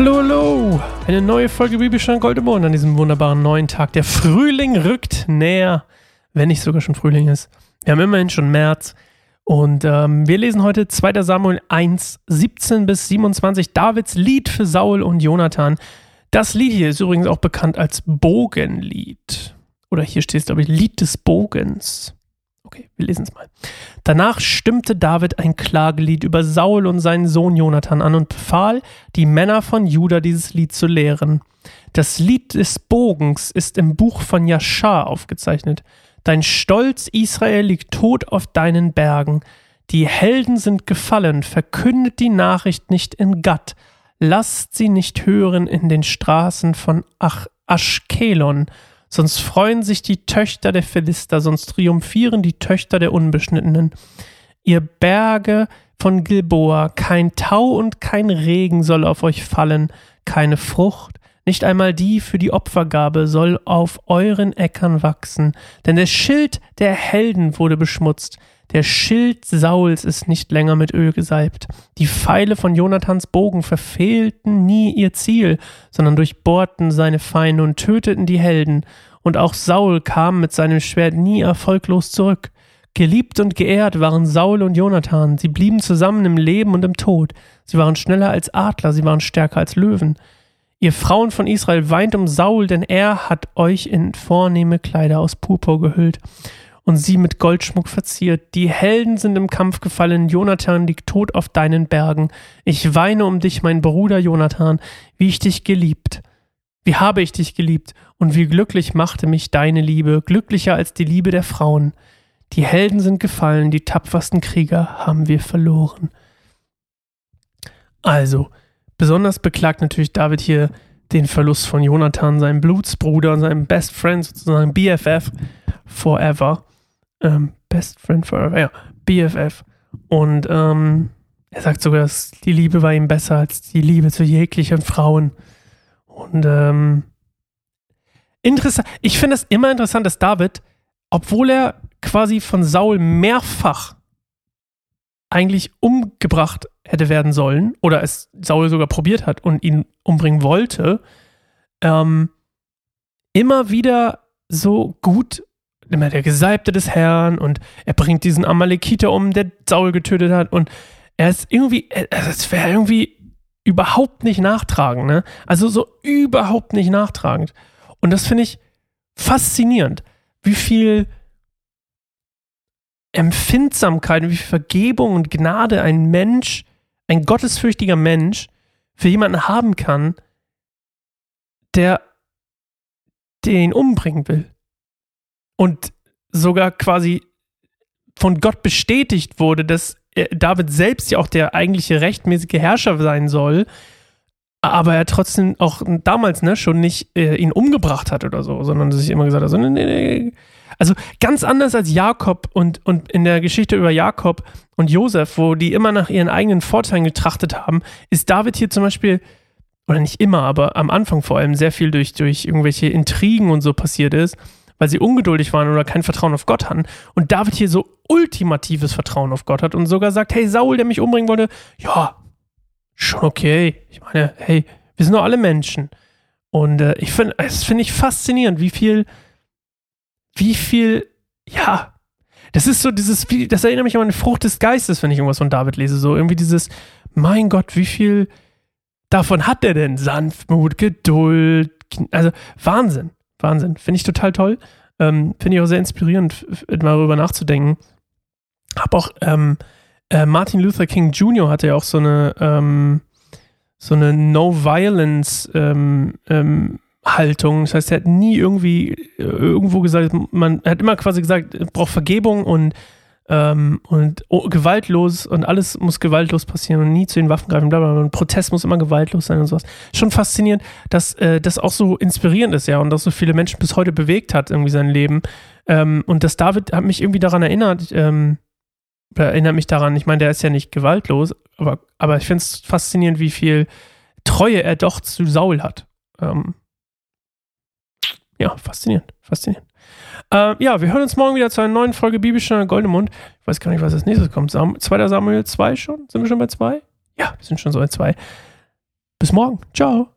Hallo, hallo! Eine neue Folge Bibelstein Goldemond an diesem wunderbaren neuen Tag. Der Frühling rückt näher, wenn nicht sogar schon Frühling ist. Wir haben immerhin schon März und ähm, wir lesen heute 2. Samuel 1, 17 bis 27, Davids Lied für Saul und Jonathan. Das Lied hier ist übrigens auch bekannt als Bogenlied. Oder hier steht es, glaube ich, Lied des Bogens. Okay, wir lesen es mal. Danach stimmte David ein Klagelied über Saul und seinen Sohn Jonathan an und befahl, die Männer von Juda dieses Lied zu lehren. Das Lied des Bogens ist im Buch von Jaschar aufgezeichnet. Dein Stolz, Israel, liegt tot auf deinen Bergen. Die Helden sind gefallen, verkündet die Nachricht nicht in Gatt. Lasst sie nicht hören in den Straßen von Ach Aschkelon sonst freuen sich die Töchter der Philister, sonst triumphieren die Töchter der Unbeschnittenen. Ihr Berge von Gilboa, kein Tau und kein Regen soll auf euch fallen, keine Frucht, nicht einmal die für die Opfergabe soll auf euren Äckern wachsen, denn der Schild der Helden wurde beschmutzt, der Schild Sauls ist nicht länger mit Öl gesalbt. Die Pfeile von Jonathans Bogen verfehlten nie ihr Ziel, sondern durchbohrten seine Feinde und töteten die Helden. Und auch Saul kam mit seinem Schwert nie erfolglos zurück. Geliebt und geehrt waren Saul und Jonathan. Sie blieben zusammen im Leben und im Tod. Sie waren schneller als Adler, sie waren stärker als Löwen. Ihr Frauen von Israel weint um Saul, denn er hat euch in vornehme Kleider aus Purpur gehüllt und sie mit Goldschmuck verziert. Die Helden sind im Kampf gefallen, Jonathan liegt tot auf deinen Bergen. Ich weine um dich, mein Bruder Jonathan, wie ich dich geliebt. Wie habe ich dich geliebt und wie glücklich machte mich deine Liebe, glücklicher als die Liebe der Frauen. Die Helden sind gefallen, die tapfersten Krieger haben wir verloren. Also, besonders beklagt natürlich David hier den Verlust von Jonathan, seinem Blutsbruder seinem Best Friend, sozusagen BFF, forever ähm, Best Friend Forever, ja, BFF. Und ähm, er sagt sogar, dass die Liebe war ihm besser als die Liebe zu jeglichen Frauen. Und ähm, interessant, ich finde es immer interessant, dass David, obwohl er quasi von Saul mehrfach eigentlich umgebracht hätte werden sollen, oder es Saul sogar probiert hat und ihn umbringen wollte, ähm, immer wieder so gut immer der Gesalbte des Herrn und er bringt diesen Amalekiter um, der Saul getötet hat und er ist irgendwie, also es wäre irgendwie überhaupt nicht nachtragend, ne? Also so überhaupt nicht nachtragend. Und das finde ich faszinierend, wie viel Empfindsamkeit und wie viel Vergebung und Gnade ein Mensch, ein gottesfürchtiger Mensch für jemanden haben kann, der den umbringen will und sogar quasi von Gott bestätigt wurde, dass David selbst ja auch der eigentliche rechtmäßige Herrscher sein soll, aber er trotzdem auch damals ne, schon nicht äh, ihn umgebracht hat oder so, sondern sich immer gesagt hat, so, nee, nee, nee. Also ganz anders als Jakob und, und in der Geschichte über Jakob und Josef, wo die immer nach ihren eigenen Vorteilen getrachtet haben, ist David hier zum Beispiel, oder nicht immer, aber am Anfang vor allem sehr viel durch, durch irgendwelche Intrigen und so passiert ist weil sie ungeduldig waren oder kein Vertrauen auf Gott hatten. Und David hier so ultimatives Vertrauen auf Gott hat und sogar sagt, hey, Saul, der mich umbringen wollte, ja, schon okay. Ich meine, hey, wir sind doch alle Menschen. Und äh, ich finde, es finde ich faszinierend, wie viel, wie viel, ja, das ist so dieses, das erinnert mich an eine Frucht des Geistes, wenn ich irgendwas von David lese. So irgendwie dieses, mein Gott, wie viel davon hat er denn? Sanftmut, Geduld, also Wahnsinn. Wahnsinn. Finde ich total toll. Ähm, Finde ich auch sehr inspirierend, mal darüber nachzudenken. Hab auch ähm, äh, Martin Luther King Jr. hatte ja auch so eine ähm, so eine No-Violence ähm, ähm, Haltung. Das heißt, er hat nie irgendwie äh, irgendwo gesagt, man hat immer quasi gesagt, braucht Vergebung und ähm, und oh, gewaltlos und alles muss gewaltlos passieren und nie zu den Waffen greifen, bla bla. Und Protest muss immer gewaltlos sein und sowas. Schon faszinierend, dass äh, das auch so inspirierend ist, ja, und dass so viele Menschen bis heute bewegt hat, irgendwie sein Leben. Ähm, und dass David hat mich irgendwie daran erinnert, ähm, erinnert mich daran, ich meine, der ist ja nicht gewaltlos, aber, aber ich finde es faszinierend, wie viel Treue er doch zu Saul hat. Ähm, ja, faszinierend, faszinierend. Äh, ja, wir hören uns morgen wieder zu einer neuen Folge Bibelstunde Goldemund. Ich weiß gar nicht, was als nächstes kommt. Sam 2. Samuel 2 schon? Sind wir schon bei 2? Ja, wir sind schon so bei 2. Bis morgen. Ciao.